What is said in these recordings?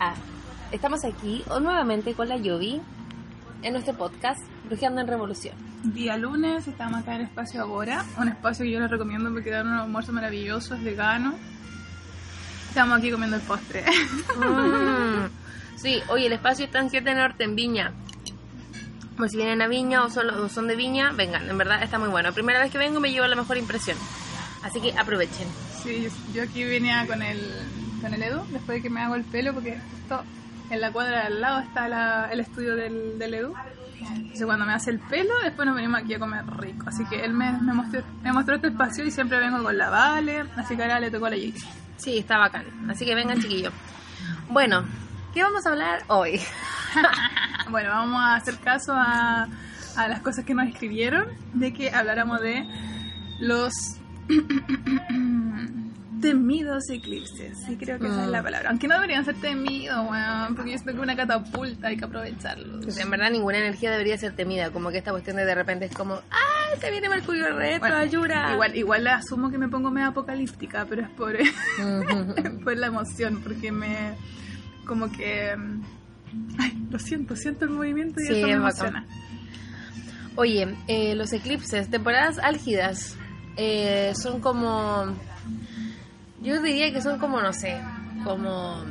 Ah, estamos aquí o nuevamente con la Yovi en nuestro podcast Brujeando en Revolución. Día lunes, estamos acá en Espacio Agora, un espacio que yo les recomiendo porque dan un almuerzo maravilloso, es vegano. Estamos aquí comiendo el postre. Mm. Sí, oye, el espacio está en 7 Norte, en Viña. Pues si vienen a Viña o, solo, o son de Viña, vengan, en verdad está muy bueno. Primera vez que vengo me llevo la mejor impresión. Así que aprovechen. Sí, yo aquí venía con el, con el Edu, después de que me hago el pelo, porque justo en la cuadra de al lado está la- el estudio del, del Edu. Entonces cuando me hace el pelo, después nos venimos aquí a comer rico. Así que él me, me, mostró, me mostró este espacio y siempre vengo con la Vale, así que ahora le tocó a la Jake. Sí, está bacán. Así que vengan, chiquillos. Bueno, ¿qué vamos a hablar hoy? Bueno, vamos a hacer caso a, a las cosas que nos escribieron, de que habláramos de los temidos eclipses. Sí, creo que esa es la Mm. palabra. Aunque no deberían ser temidos, weón, porque yo siento que una catapulta hay que aprovecharlos. Pues en verdad ninguna energía debería ser temida, como que esta cuestión de de repente es como, ¡ay, se viene Mercurio reto, Bueno, ayuda! Igual, igual asumo que me pongo medio apocalíptica, pero es por, por la emoción, porque me. como que. Ay, lo siento, siento el movimiento y Sí, eso me es bacán. emociona. Oye, eh, los eclipses, temporadas álgidas, eh, son como. Yo diría que son como, no sé, como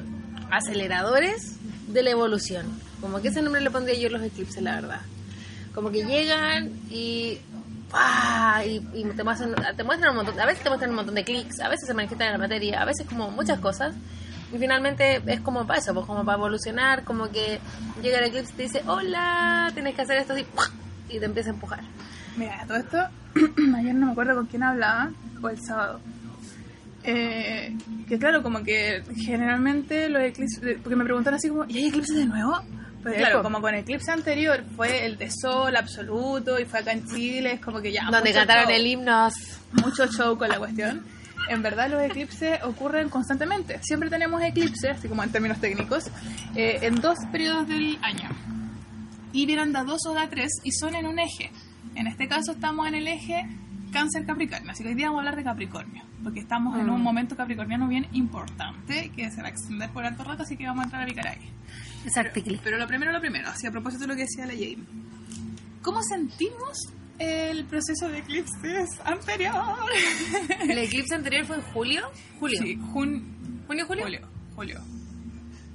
aceleradores de la evolución. Como que ese nombre le pondría yo los eclipses, la verdad. Como que llegan y. ¡pah! Y, y te, muestran, te muestran un montón. A veces te muestran un montón de clics, a veces se manifiestan en la materia, a veces como muchas cosas. Y finalmente es como para eso, pues como para evolucionar, como que llega el eclipse y te dice, hola, tienes que hacer esto ¡pah! y te empieza a empujar. Mira, todo esto, ayer no me acuerdo con quién hablaba, o el sábado. Eh, que claro, como que generalmente los eclipses, porque me preguntaron así como, ¿y hay eclipses de nuevo? Pues claro, como con el eclipse anterior fue el de sol absoluto y fue acá en Chile, es como que ya... Donde cantaron show, el himnos. Mucho show con la cuestión. En verdad los eclipses ocurren constantemente. Siempre tenemos eclipses, así como en términos técnicos, eh, en dos periodos del año. Y vienen da dos o da tres y son en un eje. En este caso estamos en el eje Cáncer-Capricornio. Así que hoy día vamos a hablar de Capricornio. Porque estamos en Mm. un momento capricorniano bien importante que se va a extender por alto rato, así que vamos a entrar a picar ahí. Exacto. Pero lo primero, lo primero, así a propósito de lo que decía la Jane. ¿Cómo sentimos el proceso de eclipses anterior? El eclipse anterior fue en julio. Julio. Sí, jun- ¿Junio, julio? julio, julio.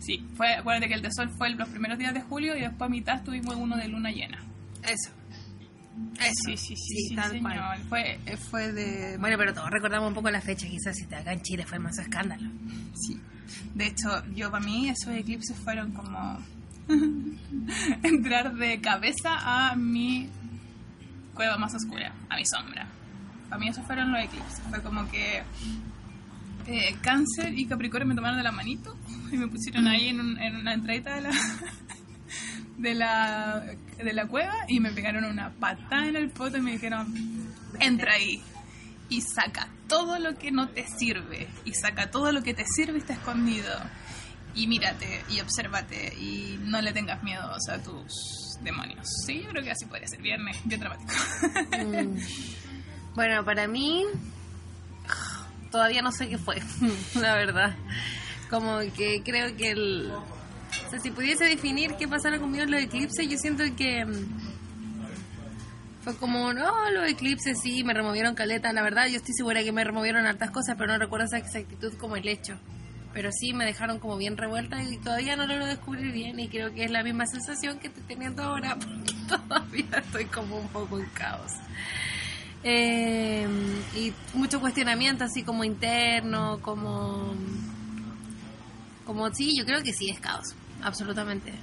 Sí, fue, acuérdate que el de sol fue los primeros días de julio y después a mitad tuvimos uno de luna llena. Eso. Sí, sí, sí, Sí, sí, tal señor. cual. Fue, fue de... Bueno, pero todos recordamos un poco la fecha, quizás si acá en Chile fue más escándalo. Sí. De hecho, yo para mí esos eclipses fueron como entrar de cabeza a mi cueva más oscura, a mi sombra. Para mí esos fueron los eclipses. Fue como que eh, Cáncer y Capricornio me tomaron de la manito y me pusieron ahí en, un- en una entradita de la, de la de la cueva y me pegaron una patada en el poto y me dijeron entra ahí y saca todo lo que no te sirve y saca todo lo que te sirve y está escondido y mírate y obsérvate y no le tengas miedo a tus demonios. Sí, yo creo que así podría ser bien, bien dramático. Mm. Bueno, para mí todavía no sé qué fue, la verdad. Como que creo que el... O sea, si pudiese definir qué pasara conmigo en los eclipses, yo siento que... mm, Fue como, no, los eclipses sí, me removieron caleta. La verdad, yo estoy segura que me removieron hartas cosas, pero no recuerdo esa exactitud como el hecho. Pero sí me dejaron como bien revuelta y todavía no lo descubrí bien y creo que es la misma sensación que estoy teniendo ahora porque todavía estoy como un poco en caos. Eh, y mucho cuestionamiento así como interno, como... Como sí, yo creo que sí es caos, absolutamente.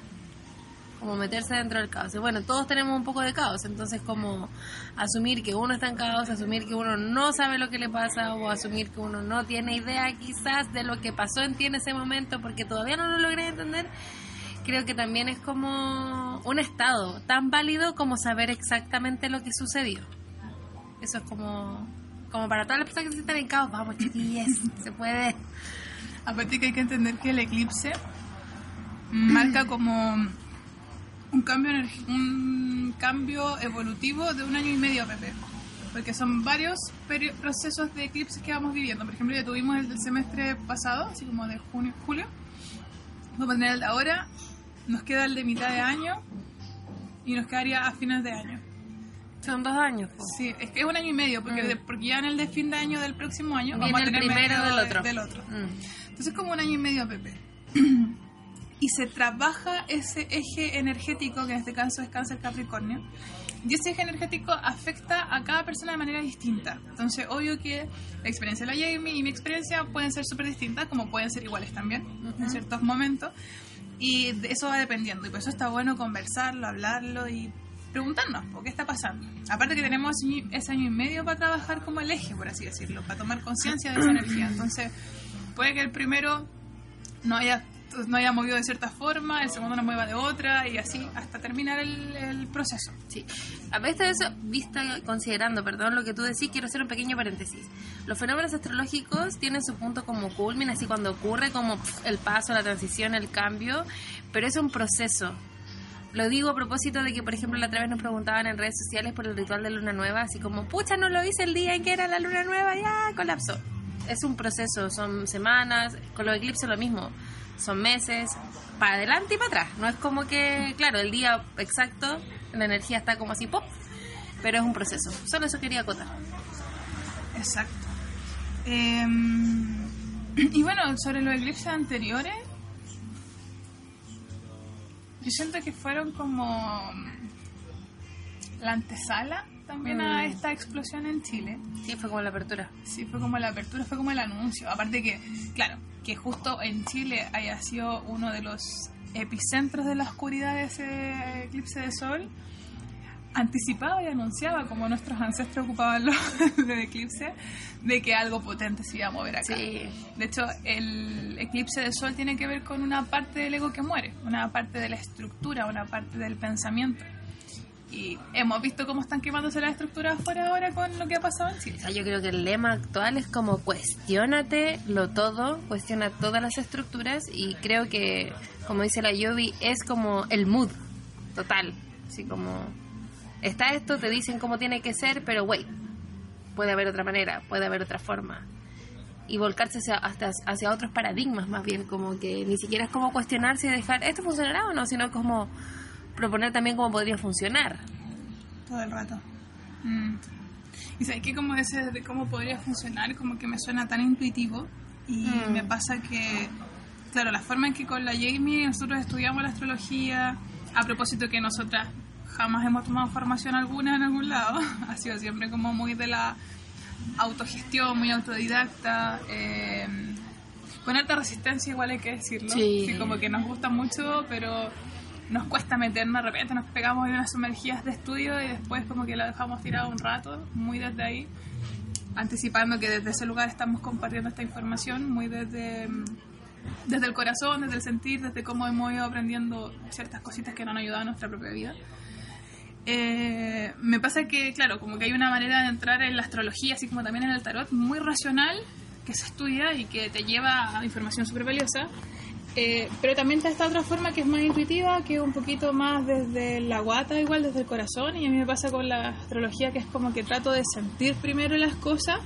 Como meterse dentro del caos. Y bueno, todos tenemos un poco de caos, entonces como asumir que uno está en caos, asumir que uno no sabe lo que le pasa o asumir que uno no tiene idea quizás de lo que pasó en ti en ese momento porque todavía no lo logré entender, creo que también es como un estado tan válido como saber exactamente lo que sucedió. Eso es como, como para todas las personas que están en caos, vamos chiquillas, se puede. Aparte que hay que entender que el eclipse marca como un cambio, un cambio evolutivo de un año y medio, Pepe. Porque son varios procesos de eclipses que vamos viviendo. Por ejemplo, ya tuvimos el del semestre pasado, así como de junio, julio. Vamos a tener el de ahora, nos queda el de mitad de año y nos quedaría a fines de año. Son dos años. Sí, es que es un año y medio, porque, Mm. de- porque ya en el de fin de año del próximo año Viene vamos a el tener primero de- otro. del otro. Mm. Entonces como un año y medio, Pepe. y se trabaja ese eje energético, que en este caso es cáncer Capricornio. Y ese eje energético afecta a cada persona de manera distinta. Entonces, obvio que la experiencia de la Jamie y mi experiencia pueden ser súper distintas, como pueden ser iguales también, en ciertos momentos. Y de eso va dependiendo. Y por eso está bueno conversarlo, hablarlo y preguntarnos, ¿por qué está pasando? Aparte que tenemos ese año y medio para trabajar como el eje, por así decirlo, para tomar conciencia de esa energía. Entonces, puede que el primero no haya, no haya movido de cierta forma, el segundo no mueva de otra, y así hasta terminar el, el proceso. Sí. A veces eso, vista, considerando, perdón, lo que tú decís, quiero hacer un pequeño paréntesis. Los fenómenos astrológicos tienen su punto como culmin, así cuando ocurre como el paso, la transición, el cambio, pero es un proceso. Lo digo a propósito de que, por ejemplo, la otra vez nos preguntaban en redes sociales por el ritual de luna nueva, así como, pucha, no lo hice el día en que era la luna nueva, ya colapsó. Es un proceso, son semanas, con los eclipses lo mismo, son meses, para adelante y para atrás. No es como que, claro, el día exacto, la energía está como así, pop, pero es un proceso. Solo eso quería acotar. Exacto. Eh, y bueno, sobre los eclipses anteriores, yo siento que fueron como la antesala también a Mm. esta explosión en Chile. Sí, fue como la apertura. Sí, fue como la apertura, fue como el anuncio. Aparte que, claro, que justo en Chile haya sido uno de los epicentros de la oscuridad de ese eclipse de sol, anticipaba y anunciaba, como nuestros ancestros ocupaban los del eclipse, de que algo potente se iba a mover acá. Sí. De hecho, el eclipse de sol tiene que ver con una parte del ego que muere, una parte de la estructura, una parte del pensamiento. Y hemos visto cómo están quemándose las estructuras afuera ahora con lo que ha pasado en Chile. O sea, yo creo que el lema actual es como cuestionate lo todo, cuestiona todas las estructuras y creo que, como dice la Yobi, es como el mood total. Así como, está esto, te dicen cómo tiene que ser, pero wait, puede haber otra manera, puede haber otra forma. Y volcarse hacia, hasta hacia otros paradigmas más bien, como que ni siquiera es como cuestionarse y dejar, ¿esto funcionará o no? Sino como proponer también cómo podría funcionar. todo el rato. Mm. Y sabes que como ese de cómo podría funcionar, como que me suena tan intuitivo y Mm. me pasa que, claro, la forma en que con la Jamie nosotros estudiamos la astrología, a propósito que nosotras jamás hemos tomado formación alguna en algún lado, ha sido siempre como muy de la autogestión, muy autodidacta. Eh, con alta resistencia igual hay que decirlo. Sí. como que nos gusta mucho, pero nos cuesta meternos, de repente nos pegamos en unas sumergidas de estudio y después como que la dejamos tirada un rato, muy desde ahí, anticipando que desde ese lugar estamos compartiendo esta información, muy desde, mm, desde el corazón, desde el sentir, desde cómo hemos ido aprendiendo ciertas cositas que nos han ayudado en nuestra propia vida. Eh, me pasa que, claro, como que hay una manera de entrar en la astrología, así como también en el tarot, muy racional, que se estudia y que te lleva a información súper valiosa. Eh, pero también está esta otra forma que es más intuitiva, que es un poquito más desde la guata, igual desde el corazón. Y a mí me pasa con la astrología que es como que trato de sentir primero las cosas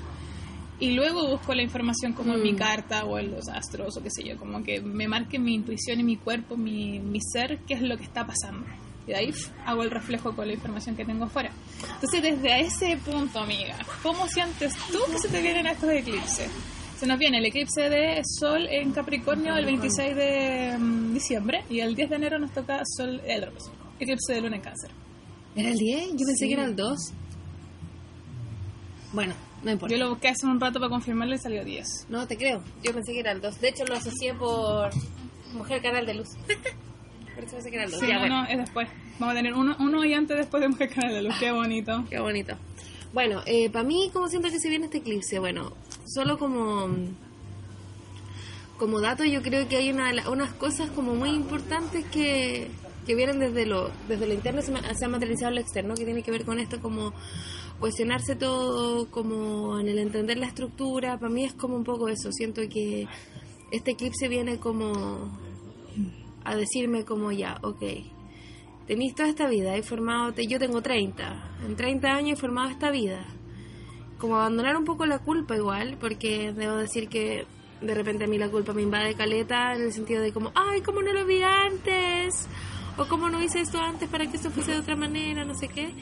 y luego busco la información como en mi Mm. carta o en los astros o qué sé yo, como que me marque mi intuición y mi cuerpo, mi, mi ser, qué es lo que está pasando. Y de ahí hago el reflejo con la información que tengo afuera. Entonces, desde ese punto, amiga, ¿cómo sientes tú que se te vienen estos eclipses? Se nos viene el eclipse de Sol en Capricornio el 26 de mm, diciembre y el 10 de enero nos toca Sol, el eclipse de Luna en Cáncer. ¿Era el 10? Yo pensé Sí. que era el 2. Bueno, no importa. Yo lo busqué hace un rato para confirmarle y salió 10. No, te creo. Yo pensé que era el 2. De hecho, lo asocié por Mujer Canal de Luz. por eso pensé que era el 2. Sí, ya, no, bueno. no, es después. Vamos a tener uno, uno y antes después de Mujer Canal de Luz. Qué bonito. Qué bonito. Bueno, eh, para mí, ¿cómo siento que se viene este eclipse? Bueno, solo como como dato, yo creo que hay una, unas cosas como muy importantes que, que vienen desde lo, desde lo interno, se, se ha materializado lo externo, que tiene que ver con esto como cuestionarse todo, como en el entender la estructura. Para mí es como un poco eso. Siento que este eclipse viene como a decirme como ya, ok, tenéis toda esta vida, he formado, yo tengo 30, en 30 años he formado esta vida. Como abandonar un poco la culpa igual, porque debo decir que de repente a mí la culpa me invade caleta en el sentido de como, ay, ¿cómo no lo vi antes? O ¿cómo no hice esto antes para que esto fuese de otra manera? No sé qué.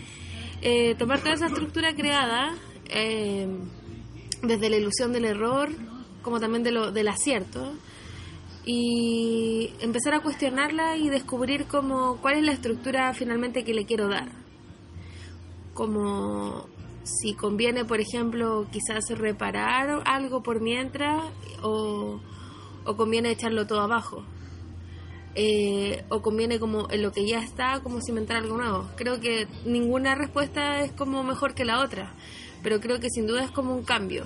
Eh, tomar toda esa estructura creada, eh, desde la ilusión del error, como también de lo, del acierto, y empezar a cuestionarla y descubrir como cuál es la estructura finalmente que le quiero dar. Como si conviene, por ejemplo, quizás reparar algo por mientras o, o conviene echarlo todo abajo. Eh, o conviene como en lo que ya está, como cimentar algo nuevo. Creo que ninguna respuesta es como mejor que la otra, pero creo que sin duda es como un cambio.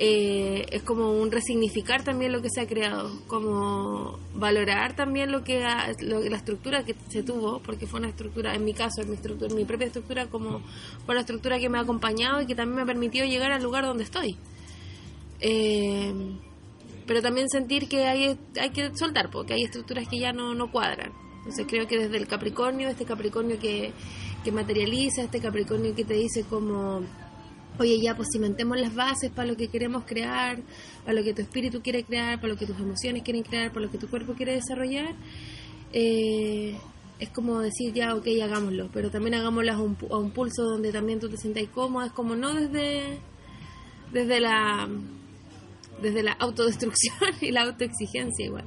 Eh, es como un resignificar también lo que se ha creado, como valorar también lo que lo, la estructura que se tuvo, porque fue una estructura, en mi caso, en mi, estructura, mi propia estructura, como fue una estructura que me ha acompañado y que también me ha permitido llegar al lugar donde estoy. Eh, pero también sentir que hay, hay que soltar, porque hay estructuras que ya no, no cuadran. Entonces creo que desde el Capricornio, este Capricornio que, que materializa, este Capricornio que te dice como oye, ya pues cimentemos las bases para lo que queremos crear, para lo que tu espíritu quiere crear, para lo que tus emociones quieren crear, para lo que tu cuerpo quiere desarrollar, eh, es como decir ya, ok, hagámoslo, pero también hagámoslo a un, a un pulso donde también tú te sientas cómoda, es como no desde, desde la desde la autodestrucción y la autoexigencia igual.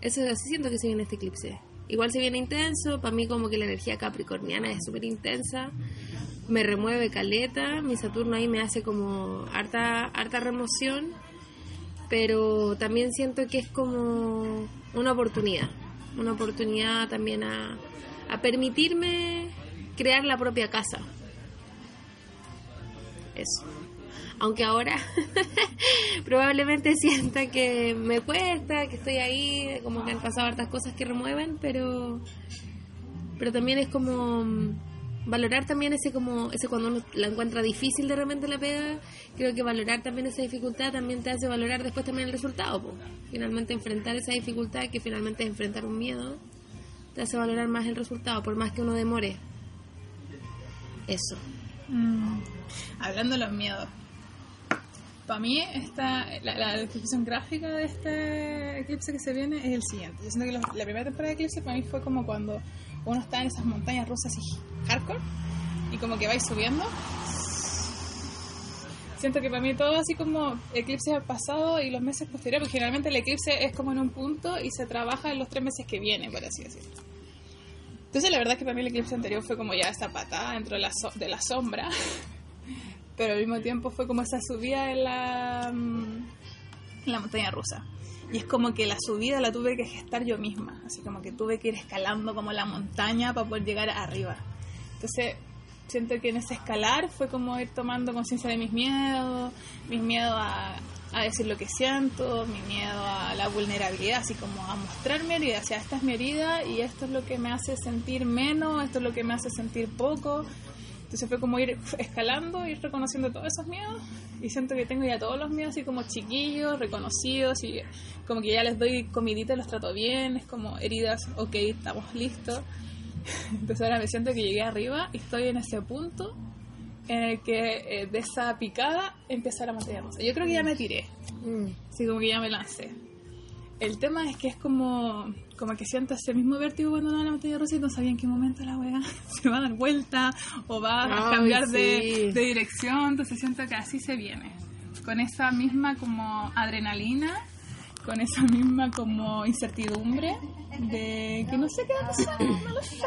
Eso así siento que se viene este eclipse. Igual se viene intenso, para mí como que la energía capricorniana es súper intensa me remueve caleta, mi Saturno ahí me hace como harta, harta remoción, pero también siento que es como una oportunidad, una oportunidad también a, a permitirme crear la propia casa. Eso. Aunque ahora probablemente sienta que me cuesta, que estoy ahí, como que han pasado hartas cosas que remueven, pero, pero también es como valorar también ese como ese cuando uno la encuentra difícil de repente la pega creo que valorar también esa dificultad también te hace valorar después también el resultado finalmente enfrentar esa dificultad que finalmente es enfrentar un miedo te hace valorar más el resultado por más que uno demore eso mm. hablando de los miedos para mí esta, la, descripción gráfica de este eclipse que se viene es el siguiente. Yo siento que la primera temporada de eclipse para mí fue como cuando uno está en esas montañas rusas y hardcore y como que vais subiendo. Siento que para mí todo así como eclipse al pasado y los meses posteriores, porque generalmente el eclipse es como en un punto y se trabaja en los tres meses que vienen, por así decirlo. Entonces la verdad es que para mí el eclipse anterior fue como ya esta patada dentro de la, de la sombra, pero al mismo tiempo fue como esa subida en la, mm, en la montaña rusa. Y es como que la subida la tuve que gestar yo misma, así como que tuve que ir escalando como la montaña para poder llegar arriba. Entonces, siento que en ese escalar fue como ir tomando conciencia de mis miedos, mis miedos a, a, decir lo que siento, mi miedo a la vulnerabilidad, así como a mostrar mi herida, o sea, esta es mi herida y esto es lo que me hace sentir menos, esto es lo que me hace sentir poco, entonces fue como ir escalando, ir reconociendo todos esos miedos y siento que tengo ya todos los miedos así como chiquillos, reconocidos y como que ya les doy comidita y los trato bien, es como heridas, ok, estamos listos. Entonces ahora me siento que llegué arriba y estoy en ese punto en el que eh, de esa picada empieza la montaña rusa. Yo creo que ya me tiré, mm. así como que ya me lancé. El tema es que es como como que siento ese mismo vértigo cuando ando en la montaña rusa y no sabía en qué momento la weá se va a dar vuelta o va a cambiar de, de, dirección, entonces siento que así se viene, con esa misma como adrenalina, con esa misma como incertidumbre de que no sé qué va a pasar, no lo sé.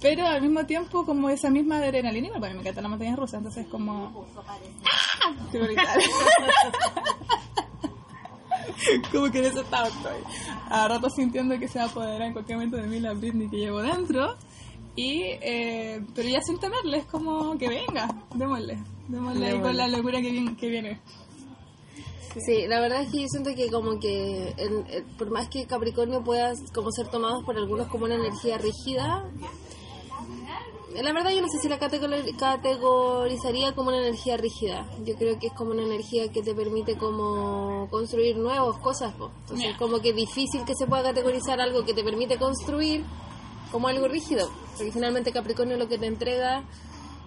Pero al mismo tiempo como esa misma adrenalina, igual para mí me encanta la montaña rusa, entonces como... ¡Ah! ¡Qué como que en ese estado estoy. A rato sintiendo que se va a apoderar en cualquier momento de mí la Britney que llevo dentro. Y, eh, pero ya sin temerle, es como que venga, démosle. Démosle ahí con la locura que viene. Que viene. Sí. la verdad es que yo siento que como que por más que Capricornio pueda como ser tomado por algunos como una energía rígida, la verdad yo no sé si la categorizaría como una energía rígida. Yo creo que es como una energía que te permite como construir nuevas cosas. Entonces como que es difícil que se pueda categorizar algo que te permite construir como algo rígido. Porque finalmente Capricornio lo que te entrega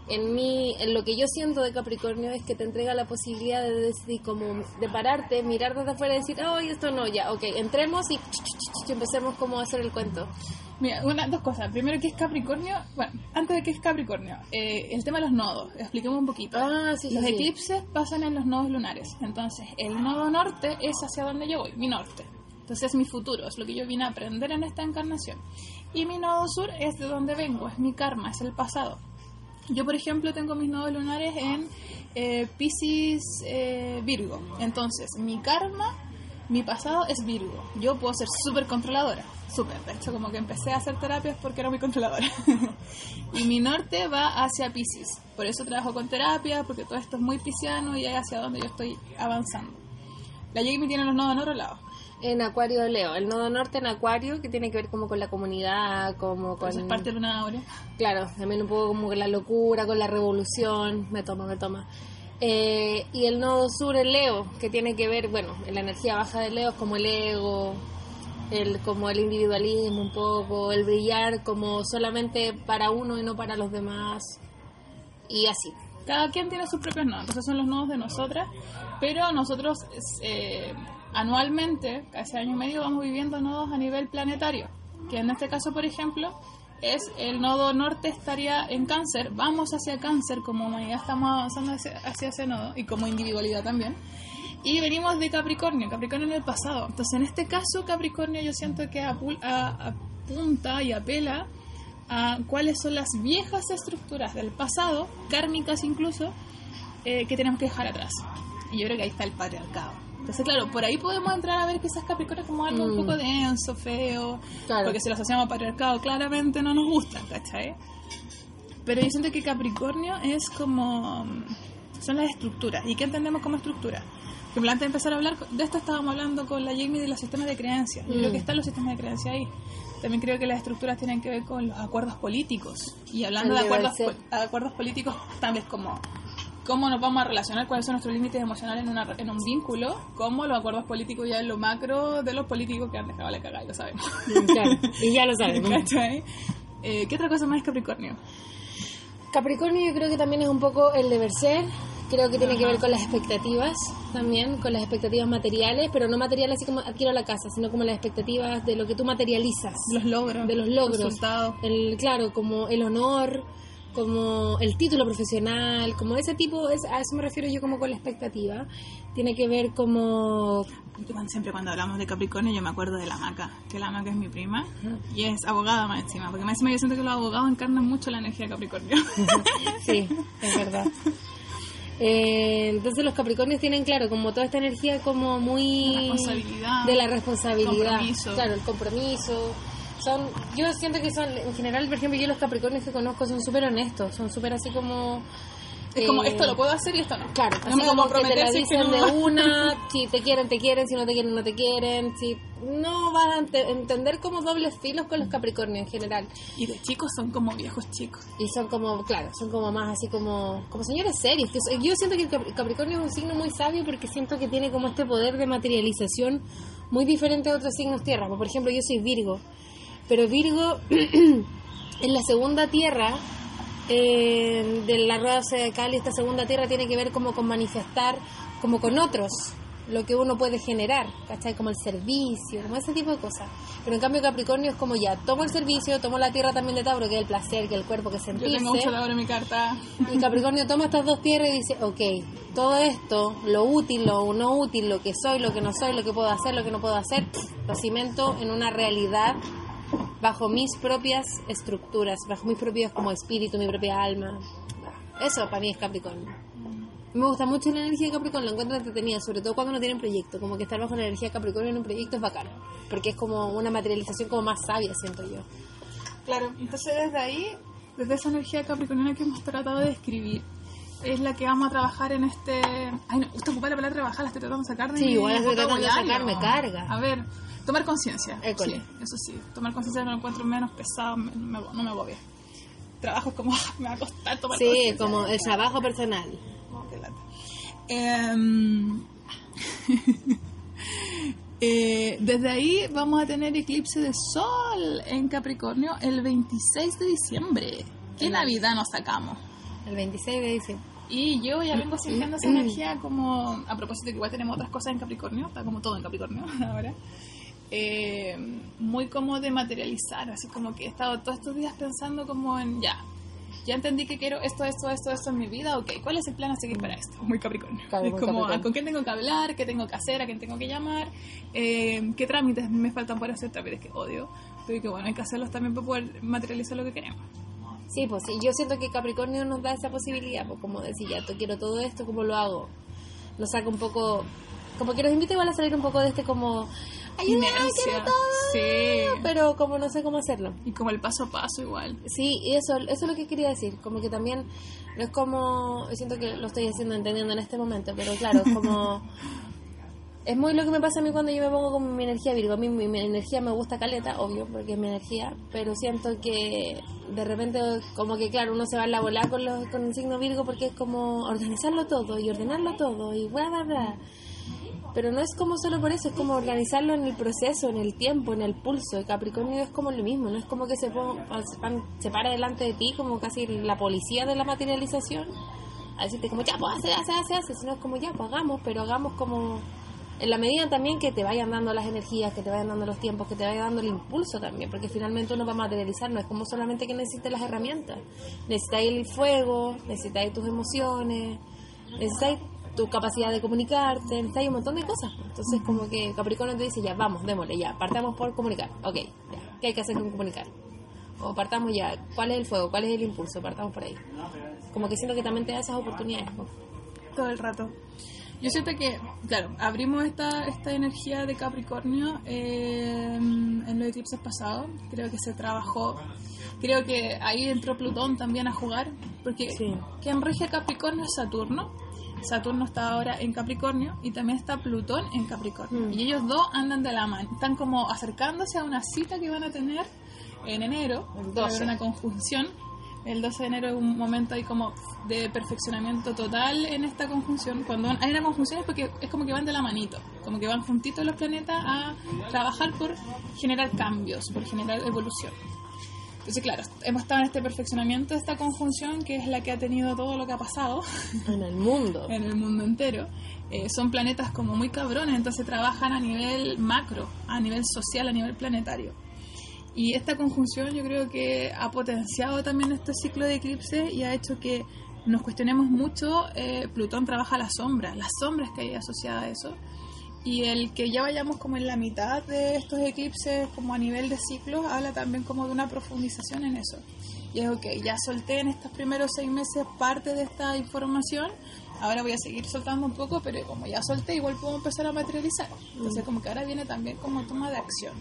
en mí, en lo que yo siento de Capricornio es que te entrega la posibilidad de decidir, como de pararte, mirar desde afuera y decir, ay, esto no, ya, ok, entremos y, y empecemos como a hacer el cuento. Mira, una, dos cosas. Primero, ¿qué es Capricornio? Bueno, antes de qué es Capricornio, eh, el tema de los nodos. Expliquemos un poquito. Ah, sí, sí, los sí. eclipses pasan en los nodos lunares. Entonces, el nodo norte es hacia donde yo voy, mi norte. Entonces, es mi futuro, es lo que yo vine a aprender en esta encarnación. Y mi nodo sur es de donde vengo, es mi karma, es el pasado. Yo, por ejemplo, tengo mis nodos lunares en eh, Pisces eh, Virgo. Entonces, mi karma, mi pasado es Virgo. Yo puedo ser súper controladora. Súper. De hecho, como que empecé a hacer terapias porque era muy controladora. y mi norte va hacia Pisces. Por eso trabajo con terapia, porque todo esto es muy pisciano y es hacia donde yo estoy avanzando. La Jamie tiene los nodos en otro lado. En Acuario de Leo, el nodo norte en Acuario, que tiene que ver como con la comunidad, como con... Es parte de Luna Áurea. Claro, también un poco como con la locura, con la revolución, me toma, me toma. Eh, y el nodo sur, el Leo, que tiene que ver, bueno, en la energía baja de Leo es como el ego, el, como el individualismo un poco, el brillar como solamente para uno y no para los demás, y así. Cada quien tiene sus propios nodos, entonces son los nodos de nosotras, pero nosotros eh, anualmente, casi año y medio, vamos viviendo nodos a nivel planetario, que en este caso, por ejemplo, es el nodo norte estaría en cáncer, vamos hacia cáncer, como humanidad estamos avanzando hacia, ese nodo y como individualidad también. Y venimos de Capricornio, Capricornio en el pasado. Entonces, en este caso, Capricornio yo siento que apunta y apela a cuáles son las viejas estructuras del pasado, kármicas incluso, eh, que tenemos que dejar atrás. Y yo creo que ahí está el patriarcado. Entonces, claro, por ahí podemos entrar a ver quizás Capricornio como algo un Mm. poco denso, feo, Claro. porque si lo asociamos a patriarcado claramente no nos gusta, ¿cachai? Pero yo siento que Capricornio es como... son las estructuras. ¿Y qué entendemos como estructura? Que antes de empezar a hablar de esto estábamos hablando con la Jamie de los sistemas de creencias. Yo Mm. creo que están los sistemas de creencias ahí. También creo que las estructuras tienen que ver con los acuerdos políticos. Y hablando de acuerdos, po- acuerdos políticos, tal vez como cómo nos vamos a relacionar, cuáles son nuestros límites emocionales en, una, en un vínculo, cómo los acuerdos políticos ya en lo macro de los políticos que han dejado la cagada, y lo sabemos. Claro, y ya lo sabemos. Eh, ¿Qué otra cosa más es Capricornio? Capricornio yo creo que también es un poco el deber ser, creo que tiene que ver con las expectativas también, con las expectativas materiales, pero no materiales así como adquiero la casa, sino como las expectativas de lo que tú materializas, Los logros. de los logros, Resultados. el claro, como el honor, como el título profesional, como ese tipo, es, a eso me refiero yo como con la expectativa, tiene que ver como Siempre cuando hablamos de Capricornio yo me acuerdo de la maca, que la maca es mi prima y es abogada más encima, porque más encima yo siento que los abogados encarnan mucho la energía de Capricornio. Sí, es verdad. Eh, entonces los Capricornios tienen, claro, como toda esta energía como muy... Responsabilidad, De la responsabilidad. compromiso. Claro, el compromiso. Son, yo siento que son, en general, por ejemplo, yo los Capricornios que conozco son súper honestos, son súper así como... es como, eh, esto lo puedo hacer y esto no. Claro, no así me como puedo que te la dicen no- de una, si te quieren, te quieren, si no te quieren, no te quieren, si no vas a ente- entender como dobles filos con los Capricornios en general. Y de chicos son como viejos chicos. Y son como, claro, son como más así como, como señores serios. Que yo siento que el Cap- Capricornio es un signo muy sabio porque siento que tiene como este poder de materialización muy diferente a otros signos tierra. Por ejemplo, yo soy Virgo, pero Virgo en la segunda tierra eh, de la rueda zodiacal y esta segunda tierra tiene que ver como con manifestar como con otros lo que uno puede generar, ¿cachai? Como el servicio, como ese tipo de cosas. Pero en cambio Capricornio es como ya, tomo el servicio, tomo la tierra también de Tauro, que es el placer, que es el cuerpo, que es Yo sentirse. tengo mucho de ahora en mi carta. Y Capricornio toma estas dos tierras y dice, ok, todo esto, lo útil, lo no útil, lo que soy, lo que no soy, lo que puedo hacer, lo que no puedo hacer, lo cimento en una realidad bajo mis propias estructuras, bajo mis propios como espíritu, mi propia alma. Eso para mí es Capricornio. Me gusta mucho la energía de Capricornio, la encuentro entretenida, sobre todo cuando no tienen proyecto, como que estar bajo la energía de Capricornio en un proyecto es bacán, porque es como una materialización como más sabia, siento yo. Claro, entonces desde ahí, desde esa energía capricorniana que hemos tratado de describir, es la que vamos a trabajar en este... Ay, no, me gusta ocupar la palabra trabajar, la estoy tratando de sacar de Sí, mi igual estoy tratando de vocabulario. sacar, me carga. A ver, tomar conciencia. Sí, eso sí, tomar conciencia lo encuentro menos pesado, me- me- no me agobia. Trabajo es como, me va a costar tomar Sí, como el trabajo personal. Oh, qué lata. Em, eh, desde ahí vamos a tener eclipse de sol en Capricornio el 26 de diciembre. ¿Qué El- Navidad nos sacamos? El 26 de diciembre. Y yo ya vengo sintiendo esa energía como, a propósito que igual tenemos otras cosas en Capricornio, está como todo en Capricornio ahora, eh, muy como de materializar, así como que he estado todos estos días pensando como en, ya, ya entendí que quiero esto, esto, esto, esto en mi vida, ok, ¿cuál es el plan a seguir para esto? Muy Capricornio. Claro, es muy como, Capricornio. ¿a ¿con quién tengo que hablar? ¿Qué tengo que hacer? ¿A quién tengo que llamar? Eh, ¿Qué trámites me faltan por hacer? Trámites que odio. Pero que bueno, hay que hacerlos también para poder materializar lo que queremos. Sí, pues sí, yo siento que Capricornio nos da esa posibilidad, pues como decir, ya, quiero todo esto, ¿cómo lo hago? Nos saca un poco, como que nos invita igual a salir un poco de este como, ayuda, quiero todo, Sí. pero como no sé cómo hacerlo. Y como el paso a paso igual. Sí, y eso, eso es lo que quería decir, como que también no es como, siento que lo estoy haciendo entendiendo en este momento, pero claro, es como, es muy lo que me pasa a mí cuando yo me pongo con mi energía Virgo, a mí mi, mi energía me gusta caleta, obvio, porque es mi energía, pero siento que de repente como que claro, uno se va a la bola con, los, con el signo Virgo porque es como organizarlo todo y ordenarlo todo y bla, bla, bla. Pero no es como solo por eso, es como organizarlo en el proceso, en el tiempo, en el pulso. El Capricornio es como lo mismo, no es como que se, pon- se para delante de ti como casi la policía de la materialización a decirte como ya, pues hace, hace, hace, hace, sino es como ya, pues hagamos, pero hagamos como en la medida también que te vayan dando las energías, que te vayan dando los tiempos, que te vaya dando el impulso también, porque finalmente uno va a materializar, no es como solamente que necesites las herramientas, necesitáis el fuego, necesitáis tus emociones, necesitáis tu capacidad de comunicarte, necesitáis un montón de cosas. Entonces como que Capricornio te dice, ya, vamos, démosle, ya, partamos por comunicar, ok, ya, ¿qué hay que hacer con comunicar? O partamos ya, ¿cuál es el fuego? ¿Cuál es el impulso? Partamos por ahí. Como que siento que también te da esas oportunidades. todo el rato. Yo siento que, claro, abrimos esta, esta energía de Capricornio eh, en los eclipses pasados. Creo que se trabajó. Creo que ahí entró Plutón también a jugar. Porque Sí. quien rige Capricornio es Saturno. Saturno está ahora en Capricornio y también está Plutón en Capricornio. Mm. Y ellos dos andan de la mano. Están como acercándose a una cita que van a tener en enero. El Va a haber 12. una conjunción. El 12 de enero es un momento ahí como de perfeccionamiento total en esta conjunción. Cuando hay una conjunción es porque es como que van de la manito, como que van juntitos los planetas a trabajar por generar cambios, por generar evolución. Entonces, claro, hemos estado en este perfeccionamiento de esta conjunción que es la que ha tenido todo lo que ha pasado En el mundo. en el mundo entero. Eh, son planetas como muy cabrones, entonces trabajan a nivel macro, a nivel social, a nivel planetario. Y esta conjunción yo creo que ha potenciado también este ciclo de eclipses y ha hecho que nos cuestionemos mucho. eh, Plutón trabaja las sombras, las sombras que hay asociadas a eso. Y el que ya vayamos como en la mitad de estos eclipses, como a nivel de ciclos, habla también como de una profundización en eso. Y es ok, ya solté en estos primeros seis meses parte de esta información, ahora voy a seguir soltando un poco, pero como ya solté, igual puedo empezar a materializar. Entonces como que ahora viene también como toma de acción.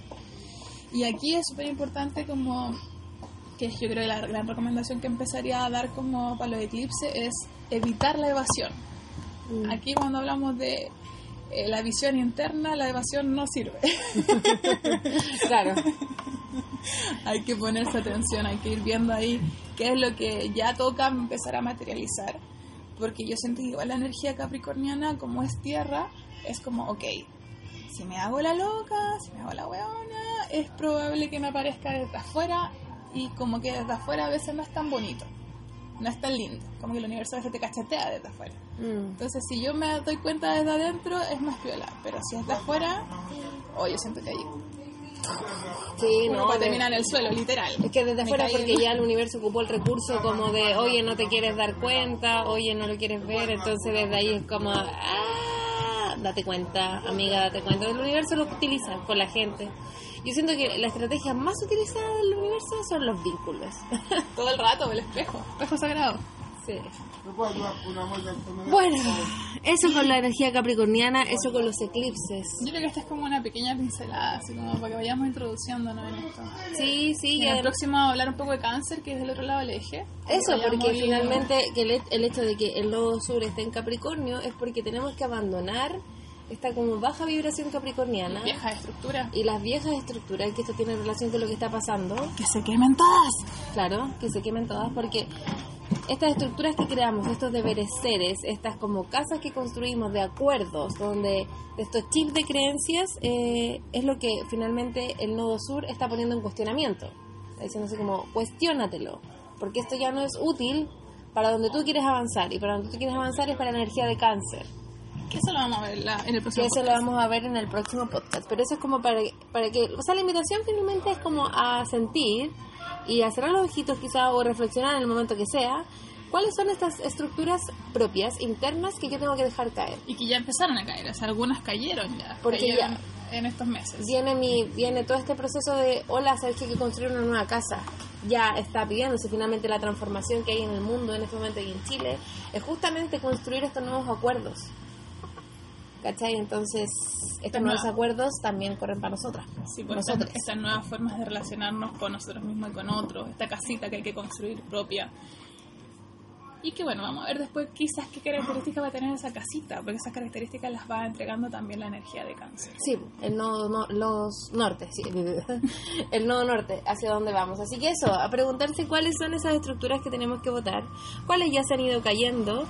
Y aquí es súper importante como que yo creo que la gran recomendación que empezaría a dar como para los eclipses es evitar la evasión. Mm. Aquí cuando hablamos de eh, la visión interna, la evasión no sirve. Claro. hay que ponerse atención, hay que ir viendo ahí qué es lo que ya toca empezar a materializar. Porque yo sentí igual la energía capricorniana, como es tierra, es como, ok, si me hago la loca, si me hago la weona, es probable que me aparezca desde afuera y como que desde afuera a veces no es tan bonito, no es tan lindo, como que el universo a veces te cachetea desde afuera. Mm. Entonces, si yo me doy cuenta desde adentro, es más piola. Pero si es de afuera, oh, yo siento que ahí. Sí, Uno no. va a de- terminar en el suelo, literal. Es que desde afuera porque en- ya el universo ocupó el recurso como de, oye, no te quieres dar cuenta, oye, no lo quieres ver, entonces desde ahí es como, ah, date cuenta, amiga, date cuenta. El universo lo utiliza con la gente. Yo siento que la estrategia más utilizada del universo son los vínculos. Todo el rato, el espejo. Espejo sagrado. Sí. Bueno, eso con la energía capricorniana, eso con los eclipses. Yo creo que esta es como una pequeña pincelada, así como para que vayamos introduciéndonos en esto. Sí, sí, Y en el además- próximo hablar un poco de cáncer, que es del otro lado del eje. Eso, porque ahí- finalmente que el, el hecho de que el nodo sur esté en Capricornio es porque tenemos que abandonar esta como baja vibración capricorniana Vieja estructura. y las viejas estructuras, que esto tiene relación con lo que está pasando, Que se quemen todas. claro, que se quemen todas, porque estas estructuras que creamos, estos deberes seres, estas como casas que construimos de acuerdos, donde de estos chips de creencias, eh, es lo que finalmente el nodo sur está poniendo en cuestionamiento. Está diciendo así como, cuestiónatelo, porque esto ya no es útil para donde tú quieres avanzar. Y para donde tú quieres avanzar es para la energía de cáncer. Que eso lo vamos a ver la- en el Que próximo eso lo podcast. vamos a ver en el próximo podcast. Pero eso es como para, para que... O sea, la invitación finalmente es como a sentir y a cerrar los ojitos quizá o reflexionar en el momento que sea. ¿Cuáles son estas estructuras propias, internas, que yo tengo que dejar caer? Y que ya empezaron a caer, o sea, algunas cayeron ya. Porque cayeron en estos meses. Viene, mi, viene todo este proceso de, hola, ¿sabes que hay que construir una nueva casa? Ya está pidiéndose finalmente la transformación que hay en el mundo en este momento y en Chile. Es justamente construir estos nuevos acuerdos. ¿Cachai? Entonces, estos nuevos nueva- acuerdos también corren para nosotras. Sí, pues estas, nosotros. estas nuevas formas de relacionarnos con nosotros mismos y con otros, esta casita que hay que construir propia. Y que bueno, vamos a ver después quizás qué características va a tener esa casita, porque esas características las va entregando también la energía de cáncer. Sí, el nodo, no, los norte, sí, el nodo norte, hacia dónde vamos. Así que eso, a preguntarse cuáles son esas estructuras que tenemos que votar, cuáles ya se han ido cayendo,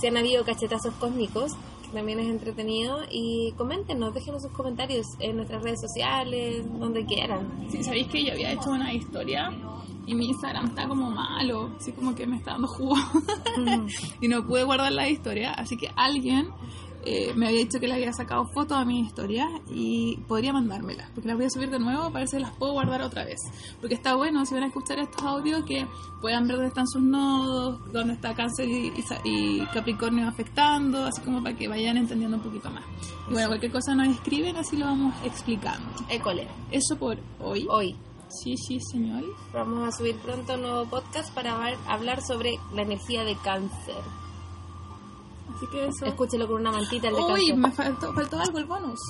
si han habido cachetazos cósmicos, que también es entretenido, y coméntenos, déjenos sus comentarios en nuestras redes sociales, donde quieran. Sí, sabéis que yo había hecho una historia y mi Instagram está como malo, así como que me está dando jugo. Y no pude guardar la historia, así que alguien eh, me había dicho que le había sacado fotos a mi historia y podría mandármelas, porque las voy a subir de nuevo para ver si las puedo guardar otra vez, porque está bueno si van a escuchar estos audios que puedan ver dónde están sus nodos, dónde está cáncer y, y Capricornio afectando, así como para que vayan entendiendo un poquito más. Y bueno, cualquier cosa nos escriben, así lo vamos explicando. École, Eso por hoy. hoy Sí, sí, señor. vamos a subir pronto un nuevo podcast para hablar sobre la energía de cáncer. Así que eso. Escúchelo con una mantita el Uy, me faltó, faltó algo el bonus.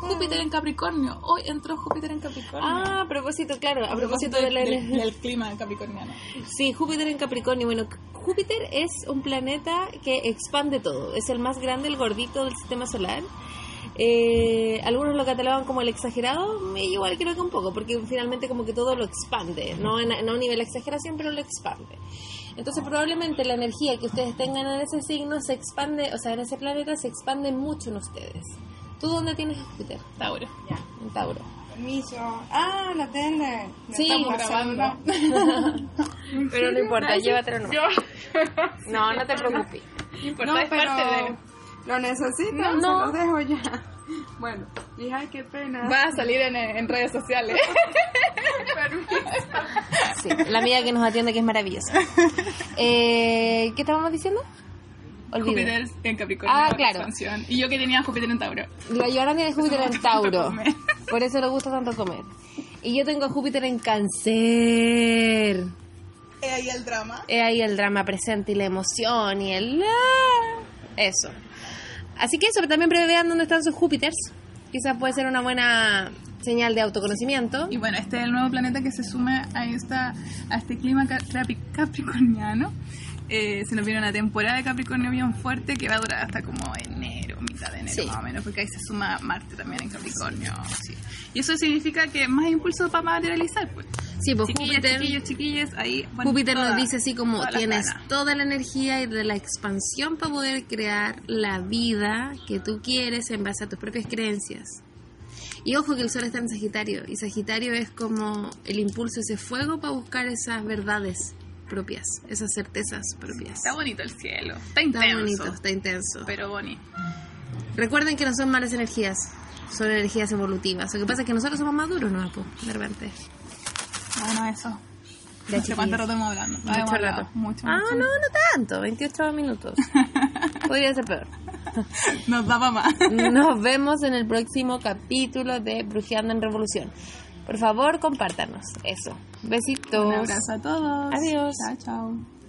Júpiter en Capricornio. Hoy entró Júpiter en Capricornio. Ah, a propósito, claro, a propósito de energía. del clima capricorniano. Sí, Júpiter en Capricornio. Bueno, Júpiter es un planeta que expande todo. Es el más grande, el gordito del sistema solar. Eh, algunos lo catalogan como el exagerado, y igual creo que un poco, porque finalmente como que todo lo expande, no, en- no a nivel de exageración, pero lo expande. Entonces probablemente la energía que ustedes tengan en ese signo se expande, o sea, en ese planeta se expande mucho en ustedes. ¿Tú dónde tienes a Júpiter? Tauro. En Tauro. Permiso. Ah, la tele. Sí, Estamos grabando. Pero no importa, llévatelo no. No, no te preocupes. No importa, No, es pero parte de. Lo necesito, No, se no. lo dejo ya. Bueno, dije, ay, qué pena. Va a salir en, en redes sociales. Sí, la amiga que nos atiende que es maravillosa. Eh, ¿Qué estábamos diciendo? Olvidé. Júpiter en Capricornio. Ah, la claro. expansión. Y yo que tenía Júpiter en Tauro. La Joana tiene Júpiter en Tauro. Por eso le gusta tanto comer. Y yo tengo Júpiter en Cáncer. Es ahí el drama. Es ahí el drama presente y la emoción y el... ah, Eso. Así que eso, pero también prevean dónde están sus Júpiters. Quizás puede ser una buena señal de autoconocimiento. Y bueno, este es el nuevo planeta que se suma a, esta, a este clima capricorniano. Eh, se nos viene una temporada de Capricornio bien fuerte que va a durar hasta como enero, mitad de enero Sí. más o menos, porque ahí se suma Marte también en Capricornio. sí. Y eso significa que más impulso para materializar. Pues. Sí, pues Chiquillas, Júpiter... chiquillos, ahí. bueno, Júpiter nos toda- dice así como todas las tienes ganas. toda la energía y de la expansión para poder crear la vida que tú quieres en base a tus propias creencias. Y ojo que el sol está en Sagitario y Sagitario es como el impulso, ese fuego para buscar esas verdades propias, esas certezas propias. Está bonito el cielo. Está Está intenso. bonito, está intenso. Pero bonito. Recuerden que no son malas energías, son energías evolutivas. Lo que pasa es que nosotros somos maduros, ¿no? Po? De repente. Bueno, eso. Ya, no sé cuánto rato hemos hablando. Mucho Hemos hablado rato. Mucho, ah, mucho. no, no tanto, 28 minutos. Podría ser peor. Nos daba más. Nos vemos en el próximo capítulo de Brujeando en Revolución. Por favor, compártanos. Eso. Besitos. Un abrazo a todos. Adiós. Chao, chao.